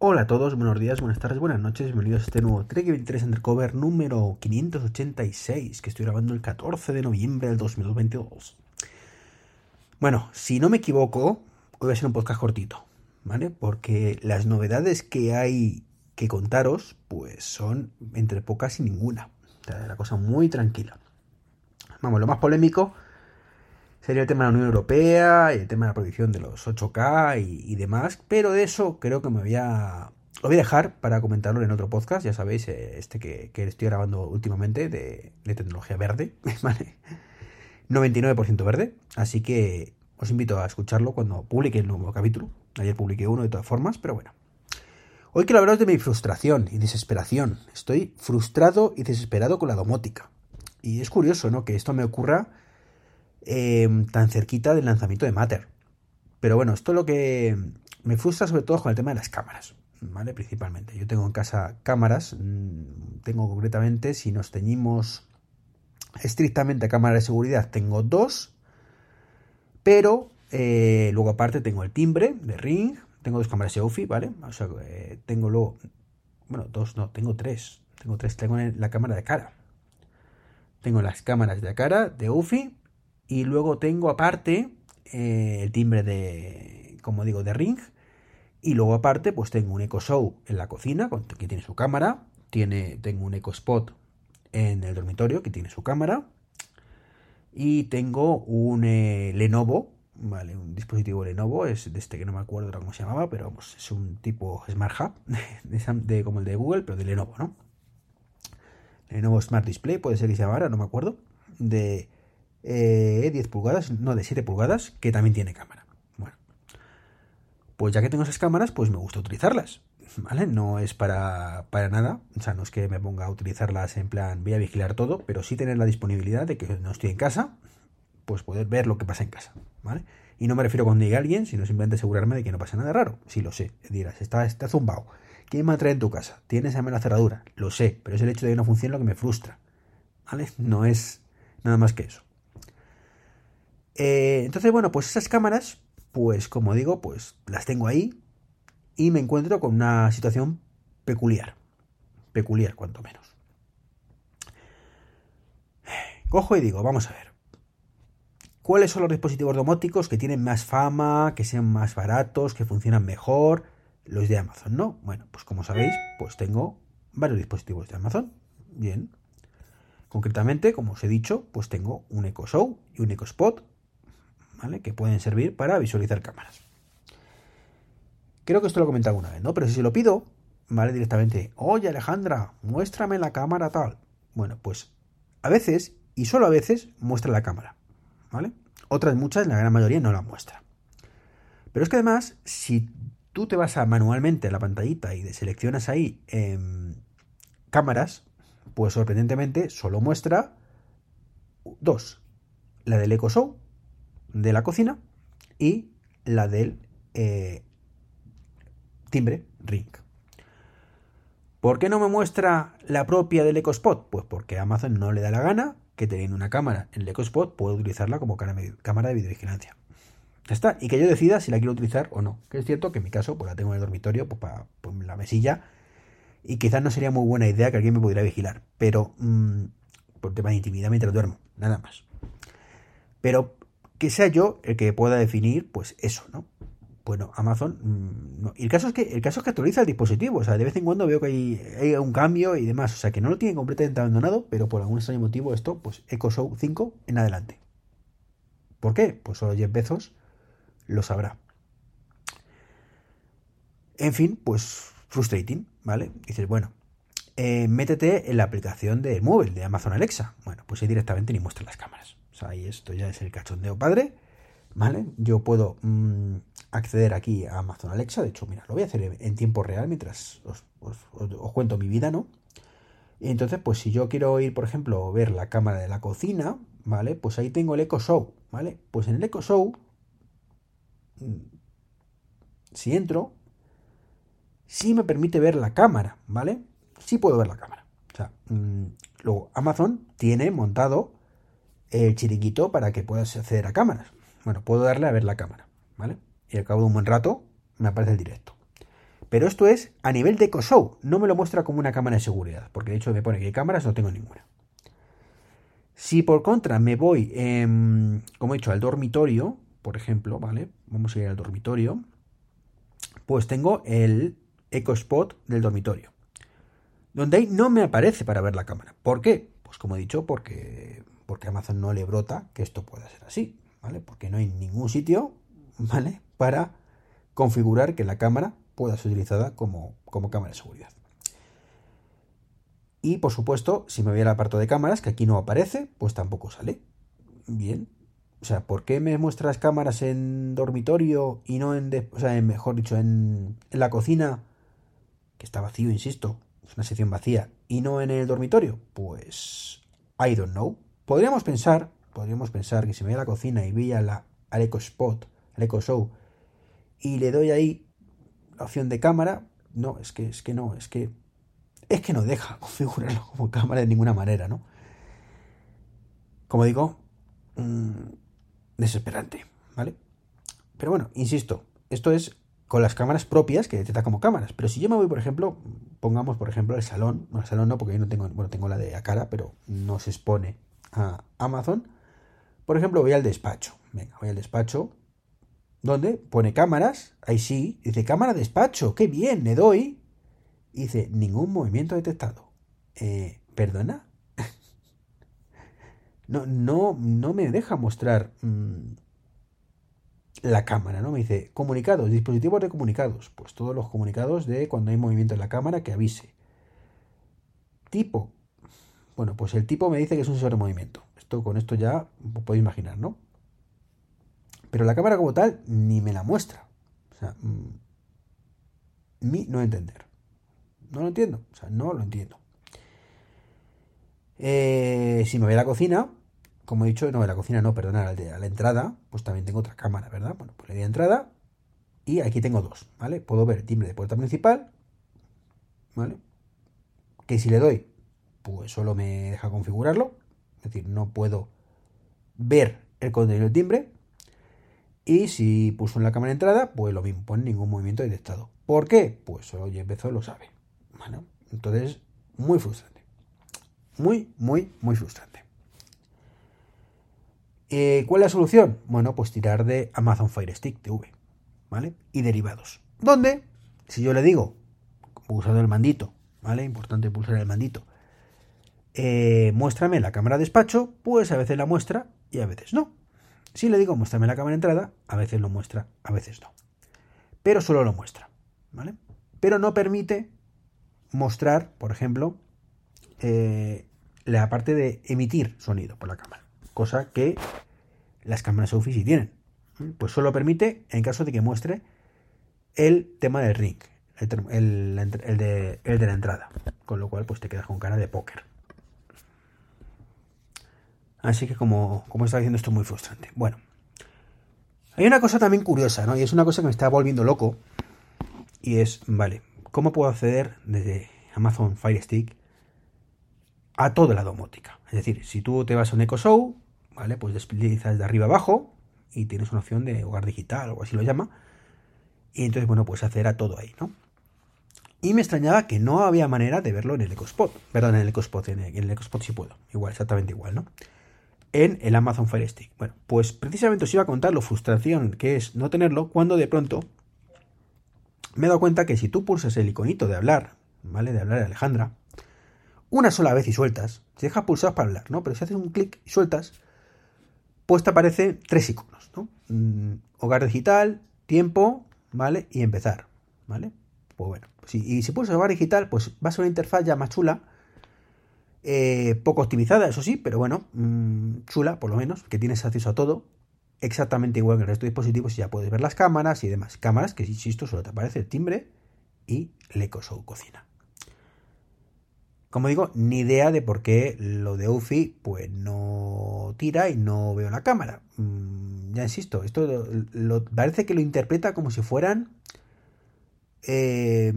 Hola a todos, buenos días, buenas tardes, buenas noches, bienvenidos a este nuevo Trek 23 Undercover número 586 que estoy grabando el 14 de noviembre del 2022. Bueno, si no me equivoco, hoy va a ser un podcast cortito, ¿vale? Porque las novedades que hay que contaros, pues son entre pocas y ninguna. La cosa muy tranquila. Vamos, lo más polémico sería el tema de la Unión Europea y el tema de la prohibición de los 8K y, demás, pero de eso creo que me voy a... Lo voy a dejar para comentarlo en otro podcast, ya sabéis, eh, este que, estoy grabando últimamente de, tecnología verde, ¿vale? 99% verde, así que os invito a escucharlo cuando publique el nuevo capítulo. Ayer publiqué uno de todas formas, pero bueno. Hoy quiero hablaros de mi frustración y desesperación. Estoy frustrado y desesperado con la domótica. Y es curioso, ¿no? Que esto me ocurra Em, tan cerquita del lanzamiento de Matter. Pero bueno, esto es lo que me frustra sobre todo con el tema de las cámaras, ¿vale? Principalmente. Yo tengo en casa cámaras, mm, tengo concretamente, si nos teñimos estrictamente a cámara de seguridad, tengo dos, pero eh, luego aparte tengo el timbre de Ring, tengo dos cámaras de UFI, ¿vale? O sea, eh, tengo luego, bueno, dos, no, tengo tres, tengo tres, tengo la cámara de cara. Tengo las cámaras de cara de UFI y luego tengo aparte eh, el timbre de, como digo, de Ring. Y luego aparte, pues tengo un Echo Show en la cocina, que tiene su cámara. Tiene, tengo un Echo Spot en el dormitorio, que tiene su cámara. Y tengo un eh, Lenovo, ¿vale? Un dispositivo Lenovo, es de este que no me acuerdo cómo se llamaba, pero es un tipo Smart Hub, de, como el de Google, pero de Lenovo, ¿no? Lenovo Smart Display, puede ser que se llamara, no me acuerdo. De 10 eh, pulgadas, no, de 7 pulgadas, que también tiene cámara. Bueno, pues ya que tengo esas cámaras, pues me gusta utilizarlas, ¿vale? No es para, para nada, o sea, no es que me ponga a utilizarlas en plan, voy a vigilar todo, pero sí tener la disponibilidad de que no estoy en casa, pues poder ver lo que pasa en casa, ¿vale? Y no me refiero cuando diga alguien, sino simplemente asegurarme de que no pasa nada raro. Si lo sé, dirás, está, está zumbado. ¿Quién me atrae en tu casa? ¿Tienes la cerradura? Lo sé, pero es el hecho de que no funcione lo que me frustra. ¿Vale? No es nada más que eso. Eh, entonces, bueno, pues esas cámaras, pues como digo, pues las tengo ahí y me encuentro con una situación peculiar. Peculiar, cuanto menos. Cojo y digo, vamos a ver. ¿Cuáles son los dispositivos domóticos que tienen más fama, que sean más baratos, que funcionan mejor? Los de Amazon, ¿no? Bueno, pues como sabéis, pues tengo varios dispositivos de Amazon. Bien. Concretamente, como os he dicho, pues tengo un Echo Show y un Echo Spot que pueden servir para visualizar cámaras. Creo que esto lo he comentado alguna vez, ¿no? Pero si se lo pido, ¿vale? Directamente, oye Alejandra, muéstrame la cámara tal. Bueno, pues a veces, y solo a veces, muestra la cámara, ¿vale? Otras muchas, la gran mayoría, no la muestra. Pero es que además, si tú te vas a manualmente a la pantallita y seleccionas ahí cámaras, pues sorprendentemente solo muestra dos. La del Echo Show de la cocina y la del eh, timbre ring. ¿Por qué no me muestra la propia del EcoSpot? Pues porque Amazon no le da la gana que teniendo una cámara en el EcoSpot pueda utilizarla como cámara de videovigilancia. Ya está. Y que yo decida si la quiero utilizar o no. Que es cierto que en mi caso, pues la tengo en el dormitorio, pues para pues, la mesilla. Y quizás no sería muy buena idea que alguien me pudiera vigilar. Pero mm, por tema de intimidad mientras duermo. Nada más. Pero que sea yo el que pueda definir, pues eso, ¿no? Bueno, Amazon. Mm, no. Y el caso es que el caso es que actualiza el dispositivo. O sea, de vez en cuando veo que hay, un cambio y demás. O sea, que no lo tiene completamente abandonado, pero por algún extraño motivo esto, pues Echo Show 5 en adelante. ¿Por qué? Pues solo 10 Bezos lo sabrá. En fin, pues frustrating, ¿vale? Dices, bueno, eh, métete en la aplicación de móvil de Amazon Alexa. Bueno, pues ahí directamente ni muestra las cámaras. Sea, ahí esto ya es el cachondeo padre, ¿vale? Yo puedo mm, acceder aquí a Amazon Alexa, de hecho, mira, lo voy a hacer en tiempo real mientras os, cuento mi vida, ¿no? Y entonces, pues si yo quiero ir, por ejemplo, ver la cámara de la cocina, ¿vale? Pues ahí tengo el Echo Show, ¿vale? Pues en el Echo Show, mm, si entro, sí me permite ver la cámara, ¿vale? Sí puedo ver la cámara. O sea, mm, luego Amazon tiene montado el chiringuito para que puedas acceder a cámaras. Bueno, puedo darle a ver la cámara, ¿vale? Y al cabo de un buen rato me aparece el directo. Pero esto es a nivel de EcoShow, no me lo muestra como una cámara de seguridad, porque de hecho me pone que hay cámaras, no tengo ninguna. Si por contra me voy, como he dicho, al dormitorio, por ejemplo, ¿vale? Vamos a ir al dormitorio. Pues tengo el EcoSpot del dormitorio. Donde ahí no me aparece para ver la cámara. ¿Por qué? Pues como he dicho, porque, porque Amazon no le brota que esto pueda ser así, ¿vale? Porque no hay ningún sitio, ¿vale? Para configurar que la cámara pueda ser utilizada como, como cámara de seguridad. Y por supuesto, si me voy al apartado de cámaras, que aquí no aparece, pues tampoco sale. Bien, o sea, ¿por qué me muestra las cámaras en dormitorio y no en, o sea, mejor dicho, en, en, la cocina, que está vacío, insisto, es una sección vacía, y no en el dormitorio? Pues, I don't know. Podríamos pensar, podríamos pensar que si me voy a la cocina y voy a la, al Eco Spot, al Eco Show, y le doy ahí la opción de cámara, no, es que, es que no, es que, es que no deja configurarlo como cámara de ninguna manera, ¿no? Como digo, mmm, desesperante, ¿vale? Pero bueno, insisto, esto es con las cámaras propias que detecta como cámaras. Pero si yo me voy, por ejemplo, pongamos, por ejemplo, el salón, el salón no, porque yo no tengo, bueno, tengo la de a cara, pero no se expone a Amazon. Por ejemplo, voy al despacho. Venga, voy al despacho, donde pone cámaras, ahí sí, dice cámara despacho, qué bien, le doy. Dice, ningún movimiento detectado. Eh, ¿Perdona? no, no, no me deja mostrar mmm, la cámara, ¿no? Me dice, comunicados, dispositivos de comunicados. Pues todos los comunicados de cuando hay movimiento en la cámara que avise. Tipo. Bueno, pues el tipo me dice que es un sensor de movimiento. Esto, con esto ya podéis imaginar, ¿no? Pero la cámara como tal ni me la muestra. O sea, mmm, mi no entender. No lo entiendo. O sea, no lo entiendo. Eh, si me voy a la cocina, como he dicho, no, de la cocina no, perdona, a la, a entrada, pues también tengo otra cámara, ¿verdad? Bueno, pues le doy a entrada y aquí tengo dos, ¿vale? Puedo ver timbre de puerta principal, ¿vale? Que si le doy, pues solo me deja configurarlo, es decir, no puedo ver el contenido del timbre. Y si puso en la cámara de entrada, pues lo mismo, pone ningún movimiento detectado. ¿Por qué? Pues solo ya empezó, lo sabe. Bueno, entonces, muy frustrante. Muy, muy, muy frustrante. Eh, ¿Cuál es la solución? Bueno, pues tirar de Amazon Fire Stick TV, ¿vale? Y derivados. ¿Dónde? Si yo le digo, pulsando el mandito, ¿vale? Importante pulsar el mandito. Eh, muéstrame la cámara de despacho, pues a veces la muestra y a veces no. Si le digo muéstrame la cámara de entrada, a veces lo muestra, a veces no. Pero solo lo muestra, ¿vale? Pero no permite mostrar, por ejemplo, eh, la parte de emitir sonido por la cámara cosa que las cámaras Office sí tienen. Pues solo permite en caso de que muestre el tema del ring, el, de, el de la entrada, con lo cual pues te quedas con cara de póker. Así que como, como estaba diciendo esto es muy frustrante. Bueno, hay una cosa también curiosa, ¿no? Y es una cosa que me está volviendo loco. Y es, vale, ¿cómo puedo acceder desde Amazon Fire Stick a toda la domótica? Es decir, si tú te vas a un Echo Show, ¿vale? Pues deslizas de arriba abajo y tienes una opción de hogar digital o así lo llama. Y entonces, bueno, pues hacer a todo ahí, ¿no? Y me extrañaba que no había manera de verlo en el EcoSpot. Perdón, en el EcoSpot, en el, en el EcoSpot sí puedo. Igual, exactamente igual, ¿no? En el Amazon Fire Stick. Bueno, pues precisamente os iba a contar lo frustración que es no tenerlo cuando de pronto me he dado cuenta que si tú pulsas el iconito de hablar, ¿vale? De hablar a Alejandra, una sola vez y sueltas, te deja pulsados para hablar, ¿no? Pero si haces un clic y sueltas, pues te aparecen tres iconos, ¿no? Mm, hogar digital, tiempo, ¿vale? Y empezar, ¿vale? Pues bueno, sí, y si pulsas hogar digital, pues va a ser una interfaz ya más chula, eh, poco optimizada, eso sí, pero bueno, mmm, chula por lo menos, que tienes acceso a todo, exactamente igual que el resto de dispositivos, ya puedes ver las cámaras y demás. Cámaras que, insisto, solo te aparece el timbre y el EcoShow Cocina. Como digo, ni idea de por qué lo de UFI pues no tira y no veo la cámara. Mm, ya insisto, esto lo, parece que lo interpreta como si fueran eh,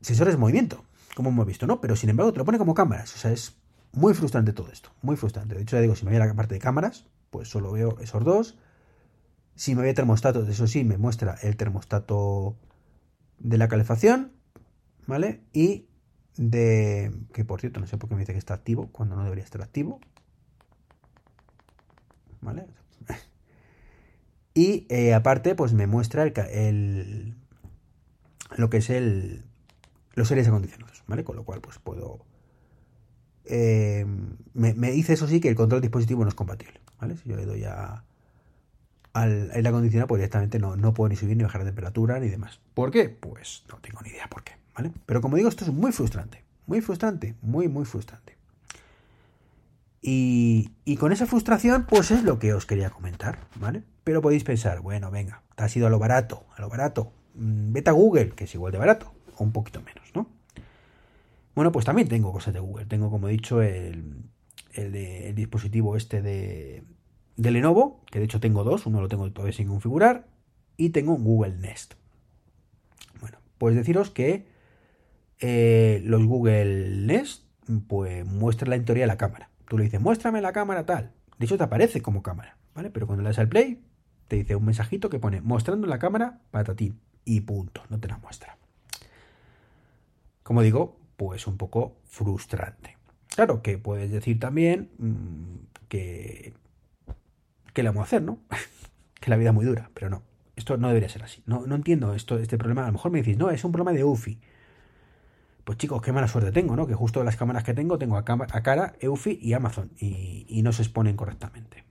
sensores de movimiento, como hemos visto, ¿no? Pero sin embargo te lo pone como cámaras. O sea, es muy frustrante todo esto, muy frustrante. De hecho, ya digo, si me voy a la parte de cámaras, pues solo veo esos dos. Si me voy a termostatos, eso sí, me muestra el termostato de la calefacción, ¿vale? Y de... que por cierto, no sé por qué me dice que está activo cuando no debería estar activo. ¿Vale? Y eh, aparte, pues me muestra el, lo que es el los aires acondicionados, ¿vale? Con lo cual, pues puedo... Eh, me, dice eso sí que el control dispositivo no es compatible, ¿vale? Si yo le doy a, al aire acondicionado, pues directamente no, no puedo ni subir ni bajar la temperatura ni demás. ¿Por qué? Pues no tengo ni idea por qué, ¿vale? Pero como digo, esto es muy frustrante, muy frustrante, muy, muy frustrante. Y, y con esa frustración, pues es lo que os quería comentar, ¿vale? Pero podéis pensar, bueno, venga, te has ido a lo barato, a lo barato. Mm, vete a Google, que es igual de barato, o un poquito menos, ¿no? Bueno, pues también tengo cosas de Google. Tengo, como he dicho, el, el, dispositivo este de, de, Lenovo, que de hecho tengo dos, uno lo tengo todavía sin configurar, y tengo un Google Nest. Bueno, pues deciros que eh, los Google Nest, pues muestran la en teoría la cámara. Tú le dices, muéstrame la cámara tal. De hecho, te aparece como cámara, ¿vale? Pero cuando le das al play, te dice un mensajito que pone mostrando la cámara patatín y punto, no te la muestra. Como digo, pues un poco frustrante. Claro que puedes decir también mm, que, que le vamos a hacer, ¿no? que la vida es muy dura, pero no. Esto no debería ser así. No, no entiendo esto, este problema. A lo mejor me decís, no, es un problema de UFI. Pues chicos, qué mala suerte tengo, ¿no? Que justo las cámaras que tengo tengo a, cara, EUFI y Amazon y, no se exponen correctamente.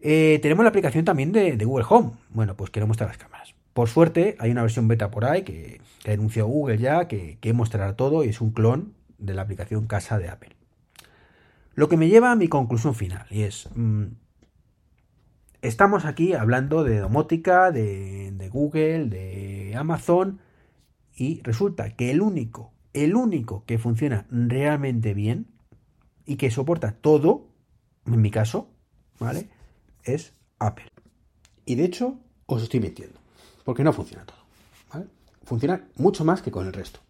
Eh, tenemos la aplicación también de, Google Home. Bueno, pues quiero mostrar las cámaras. Por suerte, hay una versión beta por ahí que, que anunció Google ya, que, que mostrará todo y es un clon de la aplicación casa de Apple. Lo que me lleva a mi conclusión final y es, mm, estamos aquí hablando de domótica, de, de Google, de Amazon, y resulta que el único, el único que funciona realmente bien y que soporta todo, en mi caso, ¿vale? Es Apple. Y de hecho, os estoy mintiendo, porque no funciona todo. Funciona mucho más que con el resto.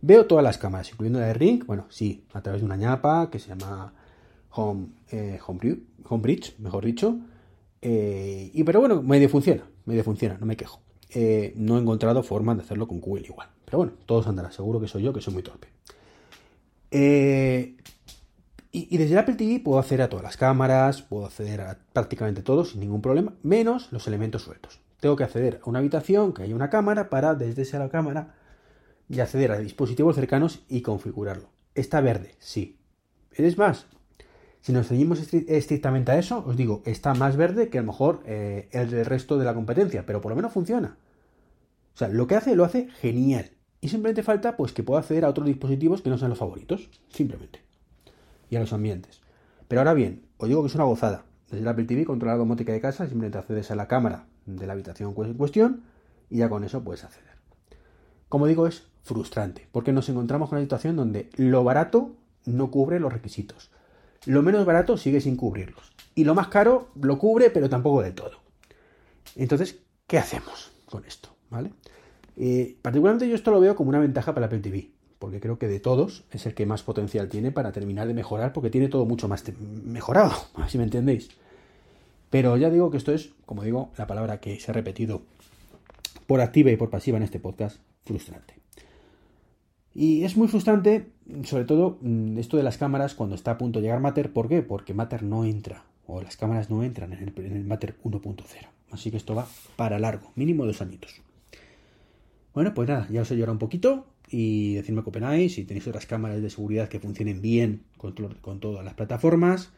Veo todas las cámaras, incluyendo la de Ring, bueno, sí, a través de una ñapa que se llama Home, eh, Homebridge, mejor dicho. Eh, y pero bueno, medio funciona, medio funciona, no me quejo. Eh, no he encontrado forma de hacerlo con Google igual. Pero bueno, todos andarán. Seguro que soy yo, que soy muy torpe. Eh, y, desde Apple TV puedo acceder a todas las cámaras, puedo acceder a prácticamente todo sin ningún problema, menos los elementos sueltos. Tengo que acceder a una habitación que haya una cámara para desde esa cámara y acceder a dispositivos cercanos y configurarlo. Está verde, sí. Es más, si nos ceñimos estrictamente a eso, os digo, está más verde que a lo mejor eh, el del resto de la competencia, pero por lo menos funciona. O sea, lo que hace, lo hace genial. Y simplemente falta pues que pueda acceder a otros dispositivos que no sean los favoritos, simplemente. Y a los ambientes. Pero ahora bien, os digo que es una gozada. Desde el Apple TV controlar la domótica de casa, simplemente accedes a la cámara de la habitación en cuestión y ya con eso puedes acceder. Como digo, es frustrante, porque nos encontramos con una situación donde lo barato no cubre los requisitos. Lo menos barato sigue sin cubrirlos. Y lo más caro lo cubre, pero tampoco de todo. Entonces, ¿qué hacemos con esto? ¿Vale? Eh, particularmente yo esto lo veo como una ventaja para Apple TV, porque creo que de todos es el que más potencial tiene para terminar de mejorar, porque tiene todo mucho más mejorado, si me entendéis. Pero ya digo que esto es, como digo, la palabra que se ha repetido por activa y por pasiva en este podcast, frustrante. Y es muy frustrante, sobre todo mm, esto de las cámaras cuando está a punto de llegar Matter. ¿Por qué? Porque Matter no entra, o las cámaras no entran en el, Matter 1.0. Así que esto va para largo, mínimo dos añitos. Bueno, pues nada, ya os he llorado un poquito y decirme qué opináis, si tenéis otras cámaras de seguridad que funcionen bien con, con todas las plataformas,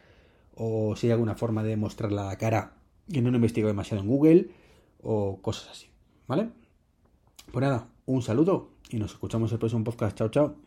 o si hay alguna forma de mostrar la cara que no he investigado demasiado en Google, o cosas así, ¿vale? Pues nada, un saludo y nos escuchamos el próximo podcast. Chao, chao.